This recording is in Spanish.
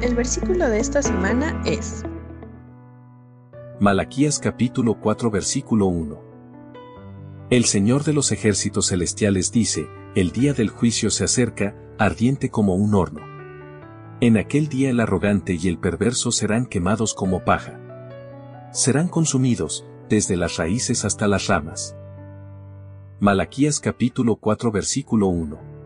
El versículo de esta semana es Malaquías capítulo 4 versículo 1. El Señor de los ejércitos celestiales dice, el día del juicio se acerca, ardiente como un horno. En aquel día el arrogante y el perverso serán quemados como paja. Serán consumidos, desde las raíces hasta las ramas. Malaquías capítulo 4 versículo 1.